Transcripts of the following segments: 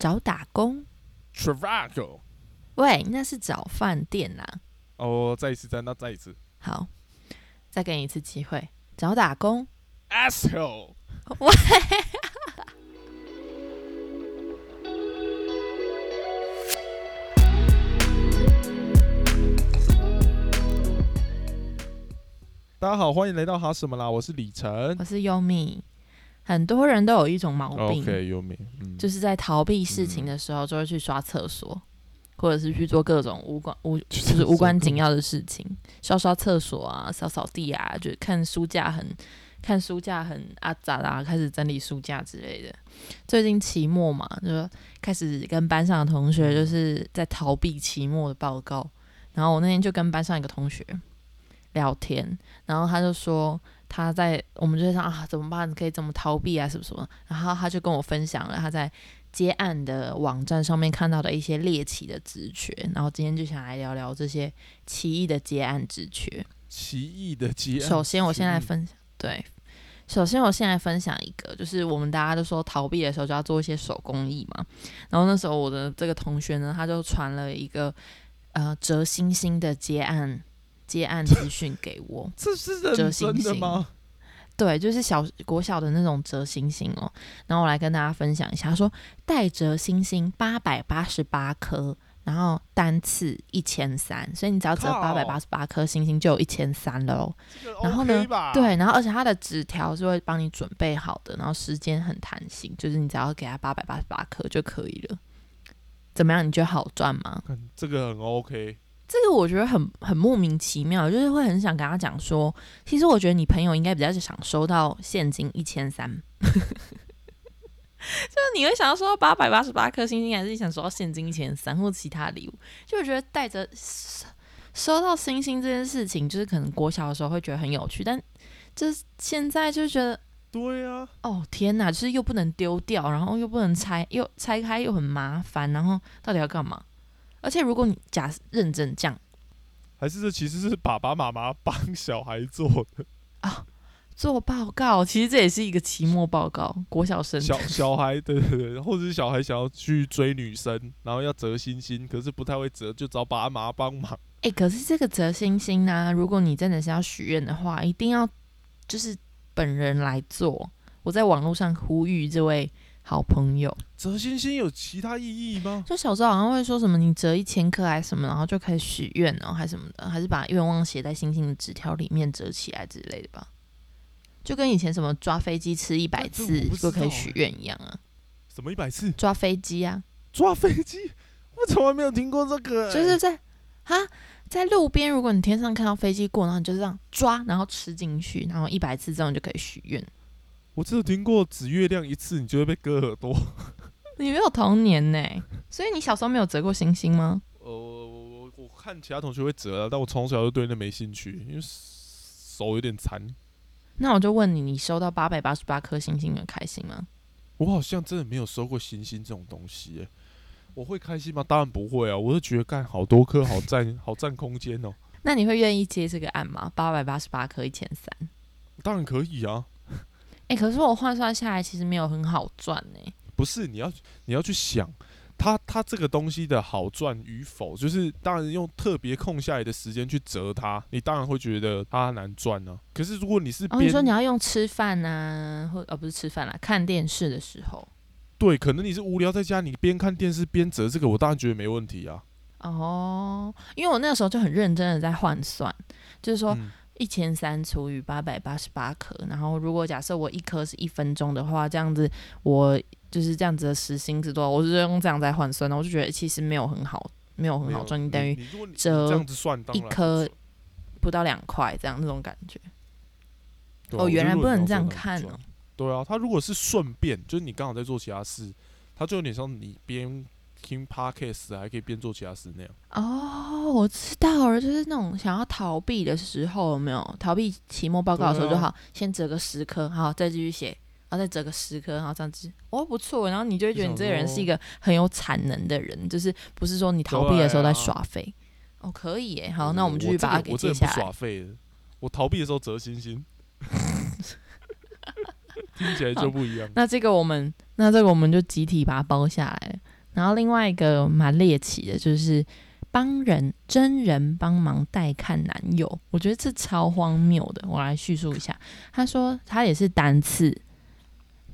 找打工？Travago。喂，那是找饭店呐、哦，再一次，再那再一次好，再给你一次机会，找打工。，asshole。喂，大家好，欢迎来到哈什么啦？我是李晨。我是优米。很多人都有一种毛病就是在逃避事情的时候，就会去刷厕所，或者是去做各种无关无就是无关紧要的事情，刷刷厕所啊，扫扫地啊，就看书架很看书架很阿杂啊，开始整理书架之类的。最近期末嘛，就开始跟班上的同学就是在逃避期末的报告。然后我那天就跟班上一个同学聊天，然后他就说他在我们就想啊怎么办，可以怎么逃避啊什么什么，然后他就跟我分享了他在接案的网站上面看到的一些猎奇的职缺，然后今天就想来聊聊这些奇异的接案职缺。奇异的接案。首先，我现在分享对，首先我现在分享一个，就是我们大家都说逃避的时候就要做一些手工艺嘛。然后那时候我的这个同学呢，他就传了一个呃折星星的接案接案资讯给我。这是认折真星星的吗？对，就是小国小的那种折星星哦。然后我来跟大家分享一下，他说带折星星八百八十八颗，然后单次一千三，所以你只要折靠八百八十八颗星星就有一千三了哦。这个然后呢 OK？对，然后而且它的纸条是会帮你准备好的，然后时间很弹性，就是你只要给他八百八十八颗就可以了。怎么样？你觉得好赚吗？看这个很 OK。这个我觉得很很莫名其妙，就是会很想跟他讲说，其实我觉得你朋友应该比较想收到现金一千三，就是你会想要收到八百八十八颗星星，还是想收到现金一千三或其他礼物？就我觉得带着收收到星星这件事情，就是可能国小的时候会觉得很有趣，但就是现在就觉得对啊，哦天哪，就是又不能丢掉，然后又不能拆，又拆开又很麻烦，然后到底要干嘛？而且如果你假认真这样。还是这其实是爸爸妈妈帮小孩做的啊。做报告，其实这也是一个期末报告，国小生小小孩，对对对，或者是小孩想要去追女生，然后要折星星，可是不太会折，就找爸妈帮忙。哎、可是这个折星星呢、如果你真的是要许愿的话，一定要就是本人来做。我在网络上呼吁这位好朋友，折星星有其他意义吗？就小时候好像会说什么你折一千颗还是什么，然后就可以许愿哦，还是什么的，还是把愿望写在星星的纸条里面折起来之类的吧。就跟以前什么抓飞机吃一百次就可以许欸愿一样啊，什么一百次抓飞机啊，抓飞机？我从来没有听过这个、欸。就是在啊，在路边，如果你天上看到飞机过，然后你就这样抓，然后吃进去，然后一百次这样就可以许愿。我只有听过指月亮一次，你就会被割耳朵。你没有童年呢，所以你小时候没有折过星星吗？呃，我我我看其他同学会折啊，但我从小就对那没兴趣，因为手有点残。那我就问你，你收到八百八十八颗星星，你开心吗？我好像真的没有收过星星这种东西、欸，我会开心吗？当然不会啊！我是觉得干好多颗，好占 好占空间哦、那你会愿意接这个案吗？八百八十八颗一千三，当然可以啊，哎，可是我换算下来，其实没有很好赚呢。不是你要你要去想，它它这个东西的好赚与否，就是当然用特别空下来的时间去折它，你当然会觉得它难赚啊。可是如果你是哦，边、你说你要用吃饭啊、或呃不是吃饭啦，看电视的时候。对，可能你是无聊在家，你边看电视边折这个，我当然觉得没问题啊。哦，因为我那时候就很认真的在换算，就是说嗯一千三除以八百八十八颗，然后如果假设我一颗是一分钟的话，这样子我就是这样子的时薪是多少？我是用这样在换算的，我就觉得其实没有很好，没有很好赚，你等于折一颗不到两块这样那种感觉。哦原来不能这样看赚哦对啊，他如果是顺便，就是你刚好在做其他事，他就有点像你边听 podcast 还可以边做其他事那样。哦，我知道了，就是那种想要逃避的时候，有没有逃避期末报告的时候就好，先折个十颗，好，再继续写，然后再折个十颗，然后这样子，哦，不错，然后你就会觉得你这个人是一个很有产能的人，就是不是说你逃避的时候在耍废。哦，可以耶，好，那我们继续把它给个我这个不接下来。耍废的，我逃避的时候折星星，听起来就不一样。那这个我们，那这个我们就集体把它包下来。然后另外一个蛮猎奇的，就是帮人真人帮忙代看男友，我觉得这超荒谬的。我来叙述一下，他说他也是单次，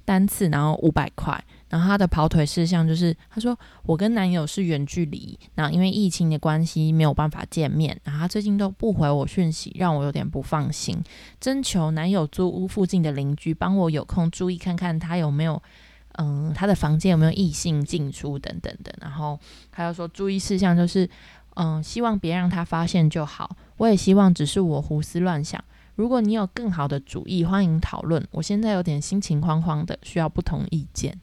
单次然后五百块。然后他的跑腿事项就是，他说我跟男友是远距离，然后因为疫情的关系没有办法见面，然后他最近都不回我讯息，让我有点不放心。征求男友租屋附近的邻居帮我有空注意看看他有没有，嗯，他的房间有没有异性进出等等的。然后他又说注意事项就是，嗯，希望别让他发现就好。我也希望只是我胡思乱想。如果你有更好的主意，欢迎讨论。我现在有点心情慌慌的，需要不同意见。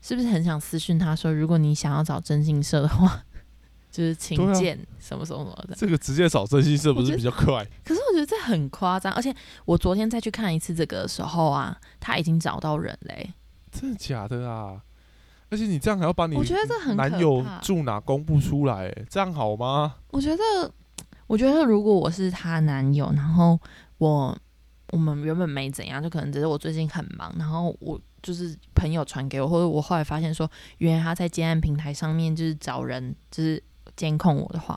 是不是很想私讯他说，如果你想要找征信社的话，就是请见什么什么什么的。这个直接找征信社不是比较快？可是我觉得这很夸张，而且我昨天再去看一次这个的时候啊，他已经找到人嘞。真的假的啊？而且你这样还要把你我觉得这很男友住哪公布出来，这样好吗？我觉得，我觉得如果我是她男友，然后我我们原本没怎样，就可能只是我最近很忙，然后我。就是朋友传给我，或者我后来发现说，原来他在接案平台上面就是找人，就是监控我的话，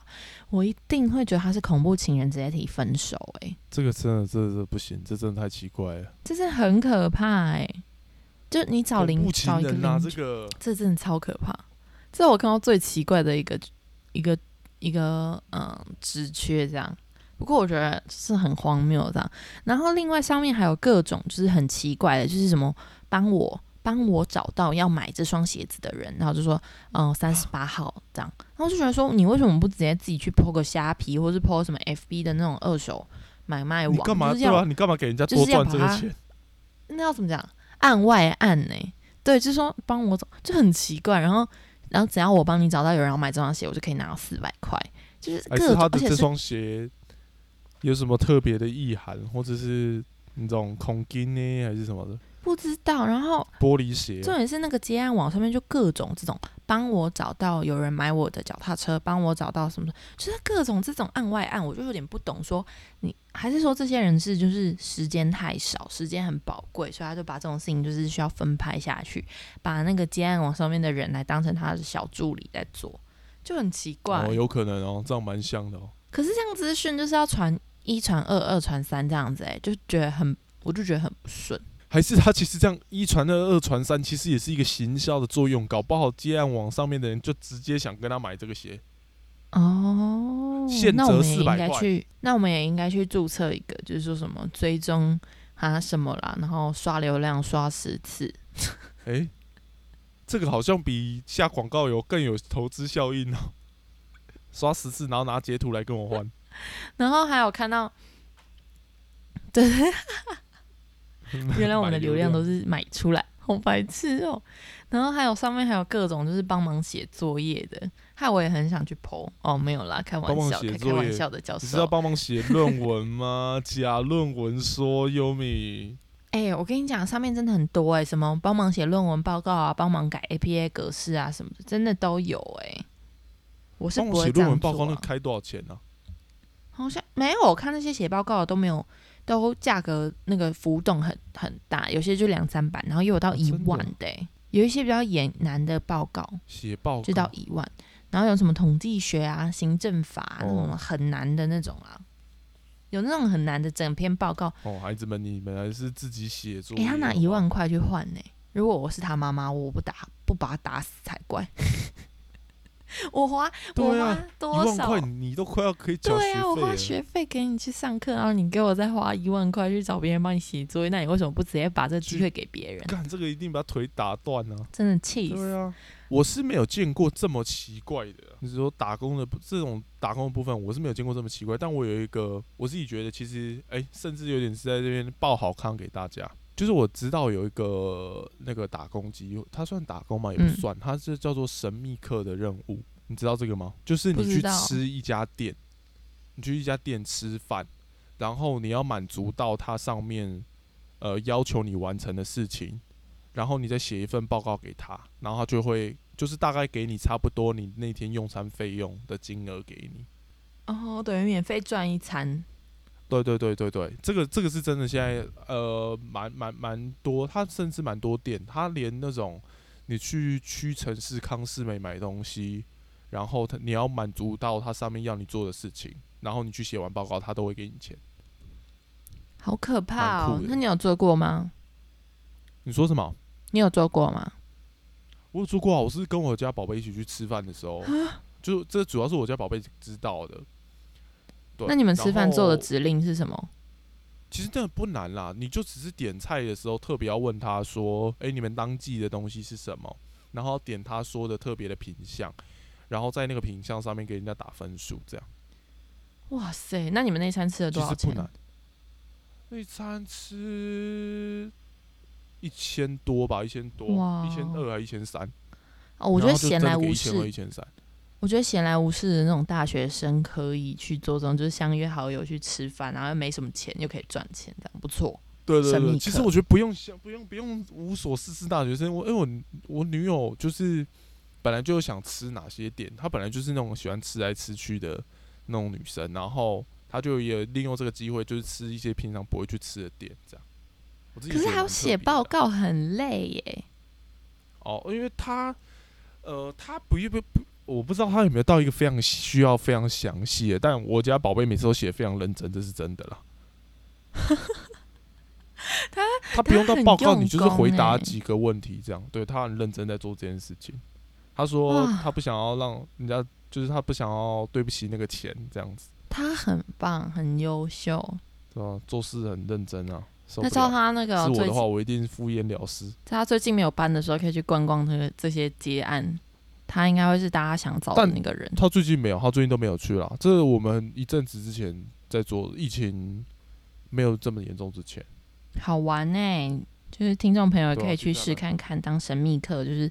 我一定会觉得他是恐怖情人，直接提分手。哎，这个真的，这这不行，这真的太奇怪了，这是很可怕。哎，就你找邻找一个邻居，这个这真的超可怕。这我看到最奇怪的一个一个一个嗯职缺这样。不过我觉得是很荒谬这样。然后另外上面还有各种就是很奇怪的，就是什么。帮我帮我找到要买这双鞋子的人，然后就说，嗯，三十八号这样，然后就觉得说，你为什么不直接自己去 PO 个虾皮，或是 PO 什么 FB 的那种二手买卖网？你干嘛对啊？你干嘛给人家多赚这个钱？那要怎么讲？案外案呢？对，就是说帮我找，就很奇怪。然后，然后只要我帮你找到有人要买这双鞋，我就可以拿到四百块。就是各他的这双鞋有什么特别的意涵，或者是那种空金呢，还是什么的？不知道，然后玻璃鞋，重点是那个接案网上面就各种这种帮我找到有人买我的脚踏车，帮我找到什么，就是各种这种案外案，我就有点不懂。说你还是说这些人是就是时间太少，时间很宝贵，所以他就把这种事情就是需要分派下去，把那个接案网上面的人来当成他的小助理在做，就很奇怪。哦，有可能哦，这样蛮像的哦。可是这样资讯就是要传一传二，二传三这样子，哎，就觉得很，我就觉得很不顺。还是他其实这样一传二二传三，其实也是一个行销的作用，搞不好接案网上面的人就直接想跟他买这个鞋。哦，现折四百块。那我们也应该去注册一个，就是说什么追踪啊什么啦，然后刷流量刷十次。哎，这个好像比下广告有更有投资效应哦。刷十次，然后拿截图来跟我换。然后还有看到，对。原来我们的流量都是买出来，好白痴哦。然后还有上面还有各种就是帮忙写作业的，害我也很想去剖哦，没有啦，开玩笑，开玩笑的教授。是要帮忙写论文吗？假论文说优米。哎，我跟你讲，上面真的很多哎，什么帮忙写论文报告啊，帮忙改 APA 格式啊，什么的，真的都有哎。我是不会写论文报告，那开多少钱呢？好像没有，我看那些写报告的都没有。都价格那个浮动很很大，有些就两三百，然后又有到一万的，有一些比较严难的报告，写报就到一万，然后有什么统计学啊、行政法那种很难的那种啊，有那种很难的整篇报告。哦，孩子们，你们还是自己写作。哎，他拿一万块去换呢？如果我是他妈妈，我不打不把他打死才怪。我花我花多少？块，你都快要可以缴对啊，我花学费给你去上课，然后你给我再花一万块去找别人帮你写作业，那你为什么不直接把这机会给别人？干这个一定把腿打断呢！真的气死！对啊，我是没有见过这么奇怪的。你是说打工的这种打工的部分，我是没有见过这么奇怪。但我有一个，我自己觉得其实哎，甚至有点是在这边报好康给大家。就是我知道有一个那个打工机，他算打工吗？也不算，他是叫做神秘客的任务。你知道这个吗？就是你去吃一家店，你去一家店吃饭，然后你要满足到它上面呃要求你完成的事情，然后你再写一份报告给他，然后他就会就是大概给你差不多你那天用餐费用的金额给你。哦，等于免费赚一餐。对对对对对，这个这个是真的，现在呃蛮蛮蛮多，它甚至蛮多店，它连那种你去屈臣氏、康士美买东西，然后他你要满足到它上面要你做的事情，然后你去写完报告，他都会给你钱。好可怕哦那你有做过吗？你说什么？你有做过吗？我有做过啊，我是跟我家宝贝一起去吃饭的时候，就这主要是我家宝贝知道的。对，那你们吃饭做的指令是什么？其实真的不难啦，你就只是点菜的时候特别要问他说：“诶，你们当季的东西是什么？”然后点他说的特别的品相，然后在那个品相上面给人家打分数，这样哇塞！那你们那餐吃了多少钱？那餐吃一千多吧，一千多，一千二还一千三？哦，我觉得闲来无一千二、一事，千三。我觉得闲来无事的那种大学生可以去做这种，就是相约好友去吃饭，然后又没什么钱，又可以赚钱，这样不错。对对对，其实我觉得不用想，不用不用无所事事大学生。我因为我我女友就是本来就想吃哪些店，她本来就是那种喜欢吃来吃去的那种女生，然后她就也利用这个机会，就是吃一些平常不会去吃的店，这样。可是还要写报告，很累耶。哦，因为她呃，她不不不，我不知道他有没有到一个非常需要非常详细的，但我家宝贝每次都写得非常认真，这是真的啦。他 他不用到报告，用你就是回答几个问题，这样。对他很认真在做这件事情。他说他不想要让人家，就是他不想要对不起那个钱，这样子，他很棒，很优秀。对啊？做事很认真啊。那照他那个最是我的话，我一定敷衍了事。在他最近没有班的时候，可以去逛逛这个这些接案，他应该会是大家想找的那个人。他最近没有，他最近都没有去了。这我们一阵子之前在做，疫情没有这么严重之前。好玩呢、就是听众朋友可以去试看看，当神秘客，就是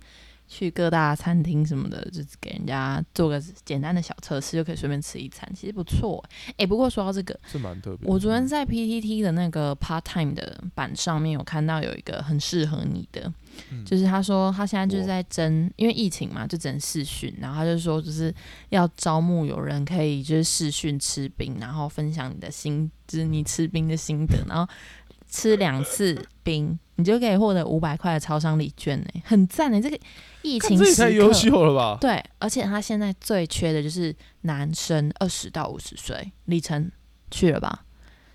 去各大餐厅什么的，就是给人家做个简单的小测试，就可以随便吃一餐，其实不错。哎、不过说到这个，是蛮特别。我昨天在 PTT 的那个 Part Time 的版上面有看到有一个很适合你的，嗯就是他说他现在就是在征，因为疫情嘛，就只能试训，然后他就说就是要招募有人可以就是试训吃冰，然后分享你的心，就是你吃冰的心得，然后吃两次冰，你就可以获得五百块的超商礼券呢，很赞呢！这个疫看情太优，秀了吧？对，而且他现在最缺的就是男生二十到五十岁，李晨去了吧？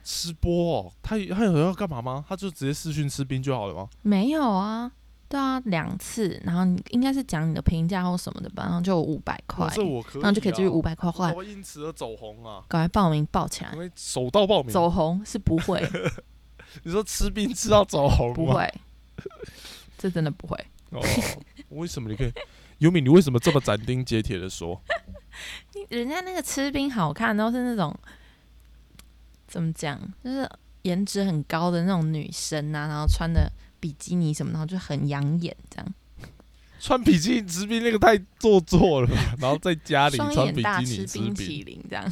吃播哦，他他有要干嘛吗？他就直接视讯吃冰就好了吗？没有啊，对啊，两次，然后你应该是讲你的评价或什么的吧，然后就五百块，这我可以、啊，然后就可以继续五百块我换，会因此而走红啊！赶快报名报起来因。为手到报名，走红是不会，你说吃冰吃到走红？不会，这真的不会。哦，为什么你可以？尤米，你为什么这么斩钉截铁的说？人家那个吃冰好看，都是那种怎么讲，就是颜值很高的那种女生啊，然后穿的比基尼什么，然后就很养眼，这样穿比基尼吃冰那个太做作了吧？然后在家里穿比基尼吃冰，冰淇淋这样，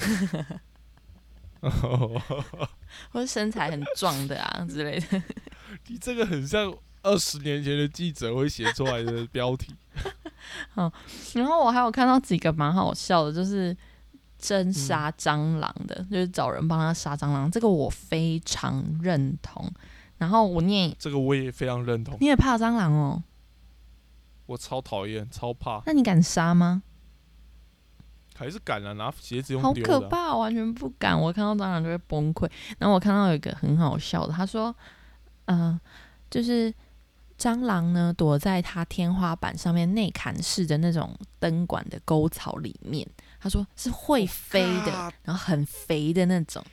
或者身材很壮的啊之类的。你这个很像二十年前的记者会写出来的标题。好然后我还有看到几个蛮好笑的，就是真杀蟑螂的，就是找人帮他杀蟑螂，这个我非常认同。然后我念，这个我也非常认同，你也怕蟑螂哦？我超讨厌，超怕，那你敢杀吗？还是敢啊，拿鞋子用丢的啊、可怕，完全不敢。我看到蟑螂就会崩溃。然后我看到有一个很好笑的，他说，嗯、就是蟑螂呢躲在它天花板上面内砍式的那种灯管的沟槽里面。他说是会飞的然后很肥的那种。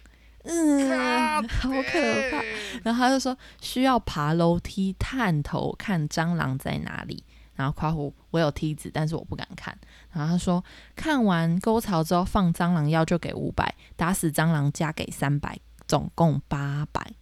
嗯，好可怕。然后他就说需要爬楼梯探头看蟑螂在哪里。然后夸胡我有梯子，但是我不敢看。然后他说看完沟槽之后放蟑螂药就给五百，打死蟑螂加给三百，总共八百。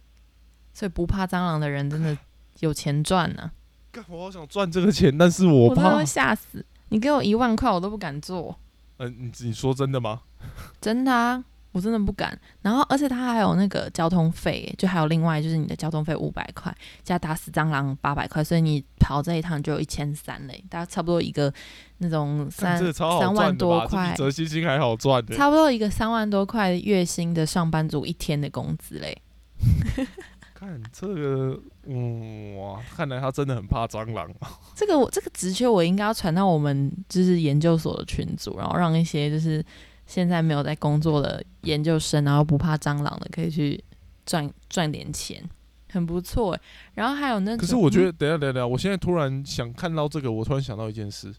所以不怕蟑螂的人真的有钱赚呢、干我好想赚这个钱，但是我怕。吓死。你给我一万块，我都不敢做。嗯、你你说真的吗？真的啊，我真的不敢。然后，而且他还有那个交通费，就还有另外就是你的交通费五百块，加打死蟑螂八百块，所以你跑这一趟就有一千三嘞，大概差不多一个那种三三万多块，折星星还好赚的，差不多一个三万多块月薪的上班族一天的工资嘞。看这个，嗯哇，看来他真的很怕蟑螂啊。这个我这个职缺我应该要传到我们就是研究所的群组，然后让一些就是现在没有在工作的研究生，然后不怕蟑螂的，可以去赚赚点钱，很不错。然后还有那可是我觉得，等下等下，我现在突然想看到这个，我突然想到一件事。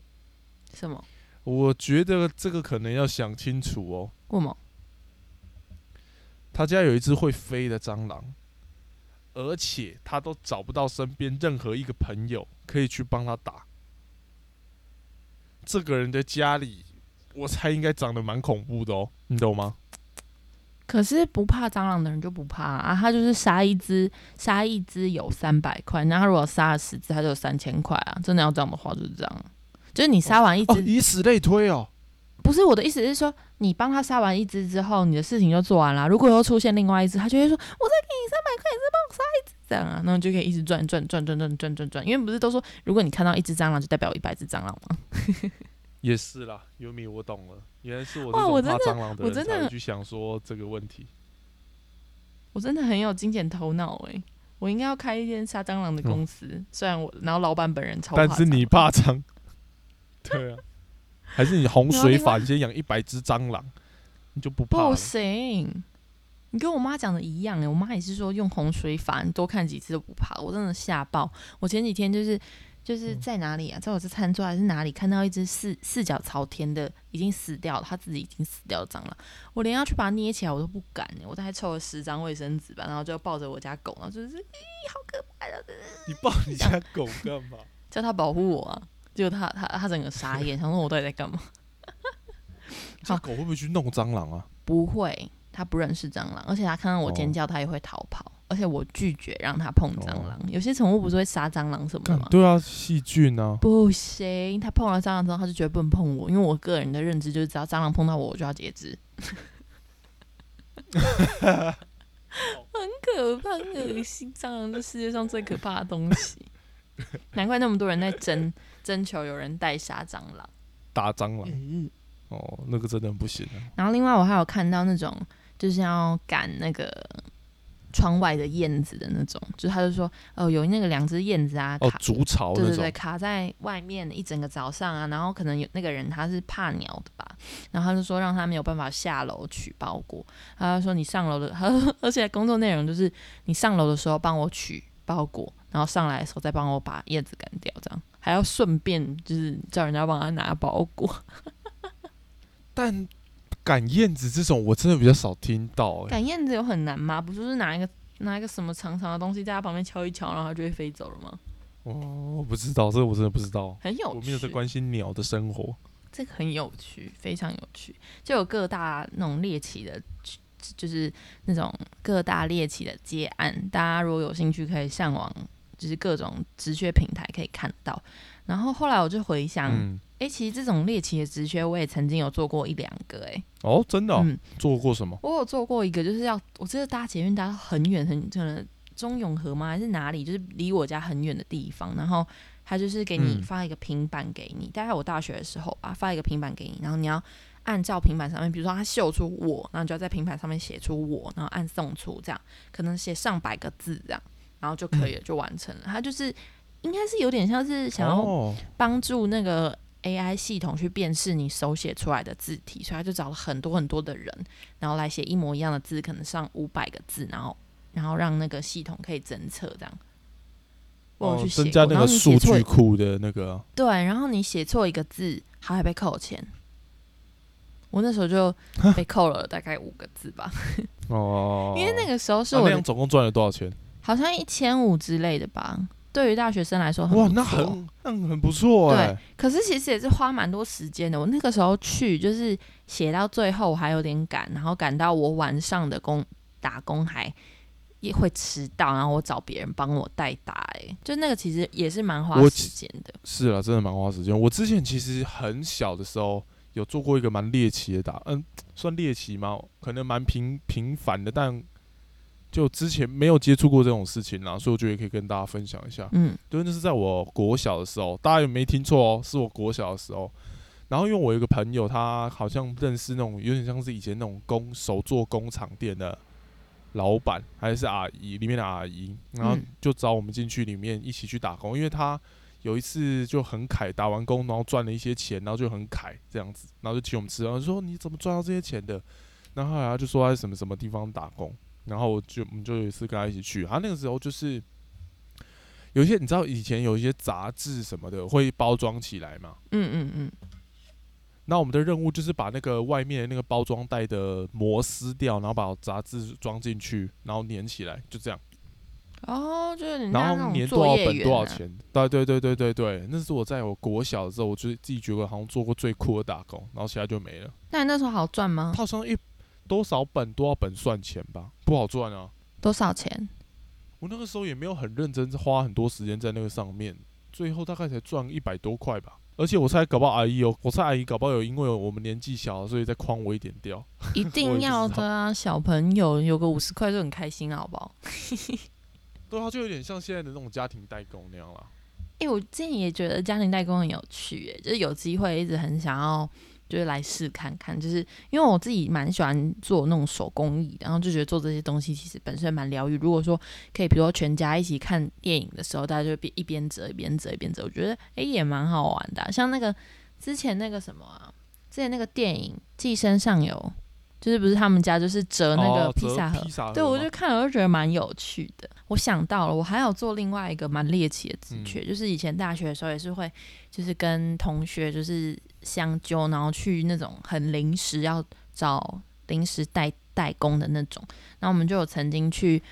什么？我觉得这个可能要想清楚哦。为什么？他家有一只会飞的蟑螂，而且他都找不到身边任何一个朋友可以去帮他打。这个人的家里，我猜应该长得蛮恐怖的哦，你懂吗？可是不怕蟑螂的人就不怕啊，他就是杀一只，杀一只有三百块，那他如果杀了十只，他就有三千块啊。真的要这样的话，就是这样，就是你杀完一只，以此类推哦。不是我的意思是说，你帮他杀完一只之后，你的事情就做完了。如果又出现另外一只，他就会说：“我再给你三百块，你再帮我杀一只。”这样啊，那就可以一直转转转转转转转转。因为不是都说，如果你看到一只蟑螂，就代表一百只蟑螂吗？也是啦，优米，我懂了。原来是我这种怕蟑螂的人才去想说这个问题。我真的很有金钱头脑哎，我应该要开一间杀蟑螂的公司。虽然我，然后老板本人超，但是你怕蟑，对啊。还是你洪水法，你先养一百只蟑螂，你就不怕？不行，你跟我妈讲的一样哎，我妈也是说用洪水法，你多看几次都不怕。我真的吓爆！我前几天就是就是在哪里啊，在我这餐桌还是哪里看到一只四四脚朝天的已经死掉了，它自己已经死掉的蟑螂，我连要去把它捏起来我都不敢哎，我大概抽了十张卫生纸吧，然后就抱着我家狗，然后就是 咦，好可怕的！你抱你家狗干嘛？叫它保护我啊！就他他他整个傻眼，想说我到底在干嘛？这狗会不会去弄蟑螂啊？不会，它不认识蟑螂，而且它看到我尖叫，它也会逃跑。而且我拒绝让它碰蟑螂。有些宠物不是会杀蟑螂什么的吗？对啊，细菌啊？不行，它碰了蟑螂之后，它就绝对不能碰我，因为我个人的认知就是，只要蟑螂碰到我，我就要截肢。很可怕，很恶心，蟑螂是世界上最可怕的东西。难怪那么多人在争征求有人带杀蟑螂，打蟑螂。哦，那个真的不行。然后另外我还有看到那种就是要赶那个窗外的燕子的那种，就是他就说哦有那个两只燕子啊，哦筑巢对对对，卡在外面一整个早上啊，然后可能有那个人他是怕鸟的吧，然后他就说让他没有办法下楼取包裹，他就说你上楼的，他 说而且工作内容就是你上楼的时候帮我取包裹。然后上来的时候再帮我把叶子赶掉，这样还要顺便就是叫人家帮他拿包裹。但赶燕子这种我真的比较少听到。赶燕子有很难吗？不就是拿一个拿一个什么长长的东西在它旁边敲一敲，然后它就会飞走了吗？哦，我不知道，这个我真的不知道。很有趣，我没有在关心鸟的生活。这个很有趣，非常有趣，就有各大那种猎奇的。就是那种各大猎奇的接案，大家如果有兴趣，可以上网，就是各种直缺平台可以看到。然后后来我就回想，哎，其实这种猎奇的直缺，我也曾经有做过一两个，哎，哦，真的，嗯，做过什么？我有做过一个，就是要我记得搭捷运搭很远，很可能中永和吗？还是哪里？就是离我家很远的地方。然后他就是给你发一个平板给你，大概我大学的时候吧，发一个平板给你，然后你要。按照平板上面，比如说他秀出我，然后就要在平板上面写出我，然后按送出，这样可能写上百个字这样，然后就可以了，就完成了。他就是应该是有点像是想要帮助那个 AI 系统去辨识你手写出来的字体，所以他就找了很多很多的人，然后来写一模一样的字，可能上五百个字，然后然后让那个系统可以侦测这样。哦，增加那个数据库的那个。对，然后你写错一个字，还会被扣钱。我那时候就被扣了大概五个字吧。哦，因为那个时候是我总共赚了多少钱？好像一千五之类的吧。对于大学生来说，哇，那很那很不错哎。对，可是其实也是花蛮多时间的。我那个时候去就是写到最后还有点赶，然后赶到我晚上的工打工还也会迟到，然后我找别人帮我代打。哎，就那个其实也是蛮花时间的。是啊，真的蛮花时间。我之前其实很小的时候。有做过一个蛮猎奇的打，嗯，算猎奇吗？可能蛮平平凡的，但就之前没有接触过这种事情啦，所以我觉得也可以跟大家分享一下。嗯对，那是在我国小的时候，大家有没听错哦？是我国小的时候。然后因为我有一个朋友，他好像认识那种有点像是以前那种工手做工厂店的老板，还是阿姨里面的阿姨，然后嗯就找我们进去里面一起去打工，因为他有一次就很凯，打完工然后赚了一些钱，然后就很凯这样子，然后就请我们吃，然后就说你怎么赚到这些钱的？然后后来他就说他在什么什么地方打工，然后我就我们就有一次跟他一起去，他那个时候就是。有一些你知道以前有一些杂志什么的会包装起来嘛？嗯嗯嗯，那我们的任务就是把那个外面的那个包装袋的膜撕掉，然后把杂志装进去，然后粘起来，就这样。哦，就是人然后粘多少本多少啊，钱？对对对对对对，那是我在我国小的时候，我就自己觉得好像做过最酷的打工，然后其他就没了。那你那时候好赚吗他？好像一多少本多少本算钱吧，不好赚啊。多少钱？我那个时候也没有很认真花很多时间在那个上面，最后大概才赚一百多块吧。而且我猜搞不好阿姨有，我猜阿姨搞不好有因为我们年纪小，所以再诓我一点掉。一定要的啊！小朋友有个五十块就很开心了，好不好？对啊，就有点像现在的那种家庭代工那样啦。哎、我之前也觉得家庭代工很有趣，哎，就是有机会一直很想要，就是来试看看，就是因为我自己蛮喜欢做那种手工艺，然后就觉得做这些东西其实本身蛮疗愈。如果说可以，比如说全家一起看电影的时候，大家就边一边折一边折一边折，我觉得哎、也蛮好玩的啊、像那个之前那个什么啊，之前那个电影《寄生上游》，就是不是他们家就是折那个披萨盒，对，我就看了，我就觉得蛮有趣的。我想到了，我还有做另外一个蛮猎奇的职嗯缺，就是以前大学的时候也是会，就是跟同学就是相揪，然后去那种很临时要找临时代代工的那种。然后我们就有曾经去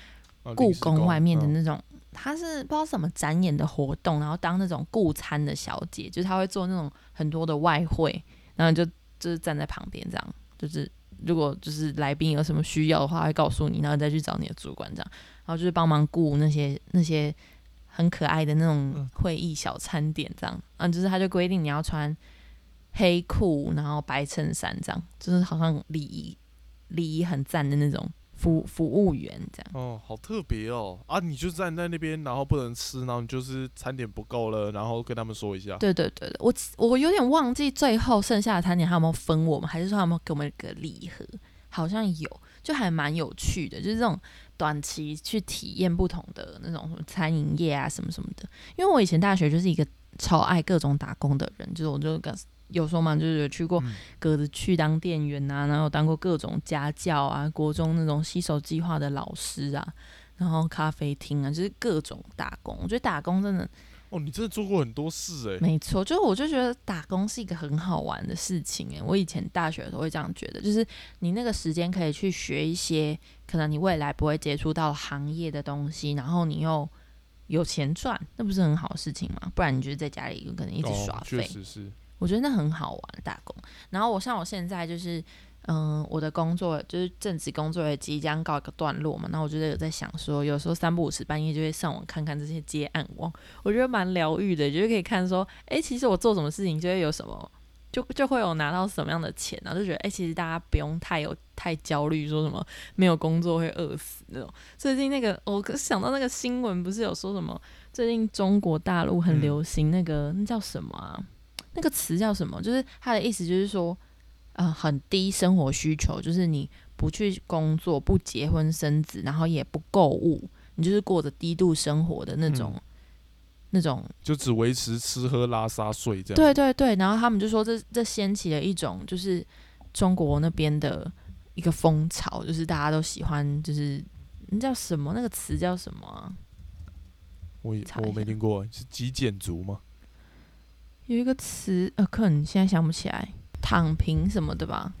故宫外面的嗯。那种，他是不知道什么展演的活动，然后当那种顾餐的小姐，就是他会做那种很多的外汇，然后就就是站在旁边这样，就是如果就是来宾有什么需要的话，会告诉你，然后再去找你的主管这样，然后就是帮忙顾那些那些很可爱的那种嗯会议小餐点这样，嗯，就是他就规定你要穿黑裤，然后白衬衫这样，就是好像礼仪礼仪很赞的那种服服务员这样。哦，好特别哦啊！你就站在那边，然后不能吃，然后你就是餐点不够了，然后跟他们说一下。对对对对，我我有点忘记最后剩下的餐点他有没有分我们，还是说他们给我们一个礼盒？好像有，就还蛮有趣的，就是这种短期去体验不同的那种什么餐饮业啊什么什么的。因为我以前大学就是一个超爱各种打工的人，就是我就跟有时候嘛，就是有去过嗯格子去当店员啊，然后当过各种家教啊，国中那种洗手计划的老师啊，然后咖啡厅啊，就是各种打工。我觉得打工真的哦，你真的做过很多事哎、没错，就是我就觉得打工是一个很好玩的事情诶。我以前大学的时候会这样觉得，就是你那个时间可以去学一些可能你未来不会接触到行业的东西，然后你又有钱赚，那不是很好的事情吗？不然你就是在家里可能一直耍哦，确废。实是。我觉得那很好玩打工。然后我像我现在就是，嗯、我的工作就是正职工作也即将告一个段落嘛。那我觉得有在想说，有时候三不五时半夜就会上网看看这些接案网，我觉得蛮疗愈的，就是可以看说，哎、其实我做什么事情就会有什么。就就会有拿到什么样的钱然后就觉得哎、其实大家不用太有太焦虑，说什么没有工作会饿死那种。最近那个我想到那个新闻，不是有说什么最近中国大陆很嗯流行那个、那叫什么啊？那个词叫什么？就是他的意思就是说，呃，很低生活需求，就是你不去工作、不结婚生子，然后也不购物，你就是过着低度生活的那种、嗯那种。就只维持吃喝拉撒睡这样。对对对，然后他们就说这这掀起了一种就是中国那边的一个风潮，就是大家都喜欢，就是那叫什么？那个词叫什么啊？我也我没听过，是极简族吗？有一个词，呃，可能现在想不起来，躺平什么的吧？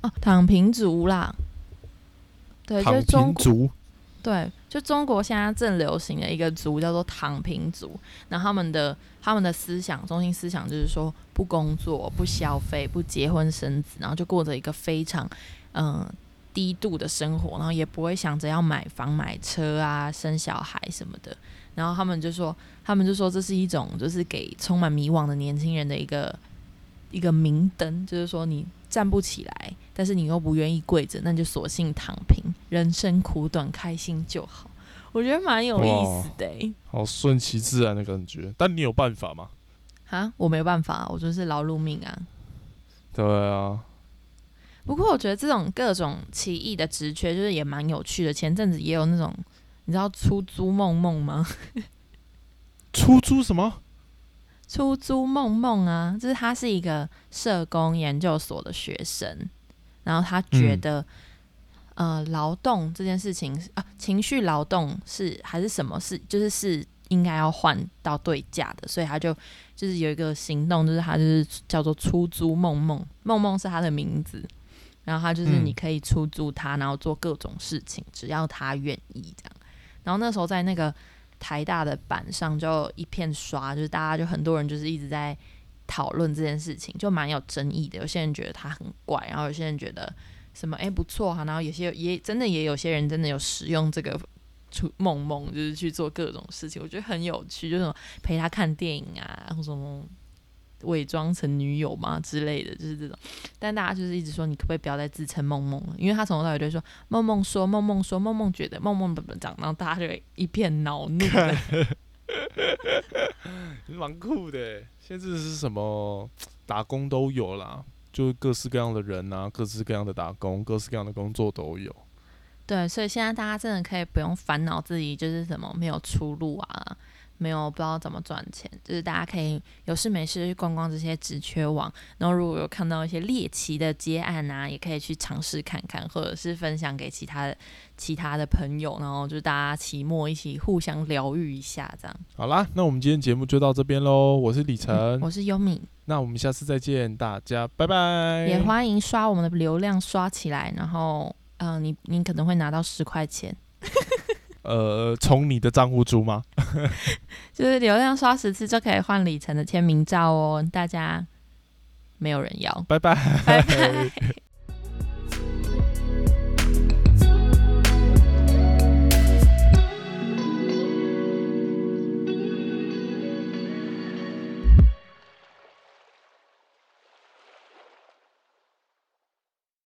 啊，躺平族啦。对，就是中族。对，就中国现在正流行的一个族叫做躺平族。然后他们的他们的思想中心思想就是说，不工作、不消费、不结婚生子，然后就过着一个非常嗯、呃低度的生活，然后也不会想着要买房、买车啊、生小孩什么的。然后他们就说，他们就说这是一种就是给充满迷惘的年轻人的一个一个明灯，就是说你站不起来，但是你又不愿意跪着，那就索性躺平。人生苦短，开心就好。我觉得蛮有意思的、欸。好顺其自然的感觉。但你有办法吗？哈，我没办法，我就是劳碌命啊。对啊，不过我觉得这种各种奇异的职缺，就是也蛮有趣的。前阵子也有那种，你知道出租梦梦吗？出租什么？出租梦梦啊，就是他是一个社工研究所的学生，然后他觉得，呃，劳动这件事情啊，情绪劳动是还是什么是，就是是应该要换到对价的，所以他就就是有一个行动，就是他就是叫做出租梦梦，梦梦是他的名字，然后他就是嗯你可以出租他，然后做各种事情，只要他愿意这样。然后那时候在那个台大的板上就一片刷，就是大家就很多人就是一直在讨论这件事情，就蛮有争议的。有些人觉得他很怪，然后有些人觉得什么哎、不错哈、然后有些也真的也有些人真的有使用这个出梦梦，就是去做各种事情，我觉得很有趣，就是什么陪他看电影啊，或什么。伪装成女友嘛之类的，就是这种。但大家就是一直说，你可不可以不要再自称梦梦了？因为他从头到尾就说梦梦说，梦梦说，梦梦觉得，梦梦怎么讲，然后大家就一片恼怒的。蛮酷的欸。现在是什么打工都有啦，就各式各样的人啊，各式各样的打工，各式各样的工作都有。对，所以现在大家真的可以不用烦恼自己就是什么没有出路啊，没有不知道怎么赚钱，就是大家可以有事没事去逛逛这些职缺网，然后如果有看到一些猎奇的接案啊，也可以去尝试看看，或者是分享给其他的其他的朋友，然后就是大家期末一起互相疗愈一下，这样。好啦，那我们今天节目就到这边喽。我是李晨，嗯我是优米，那我们下次再见，大家拜拜。也欢迎刷我们的流量刷起来，然后嗯、呃你你可能会拿到十块钱。呃，从你的账户租吗？就是流量刷十次就可以换里程的签名照哦，大家没有人要，拜拜。拜拜。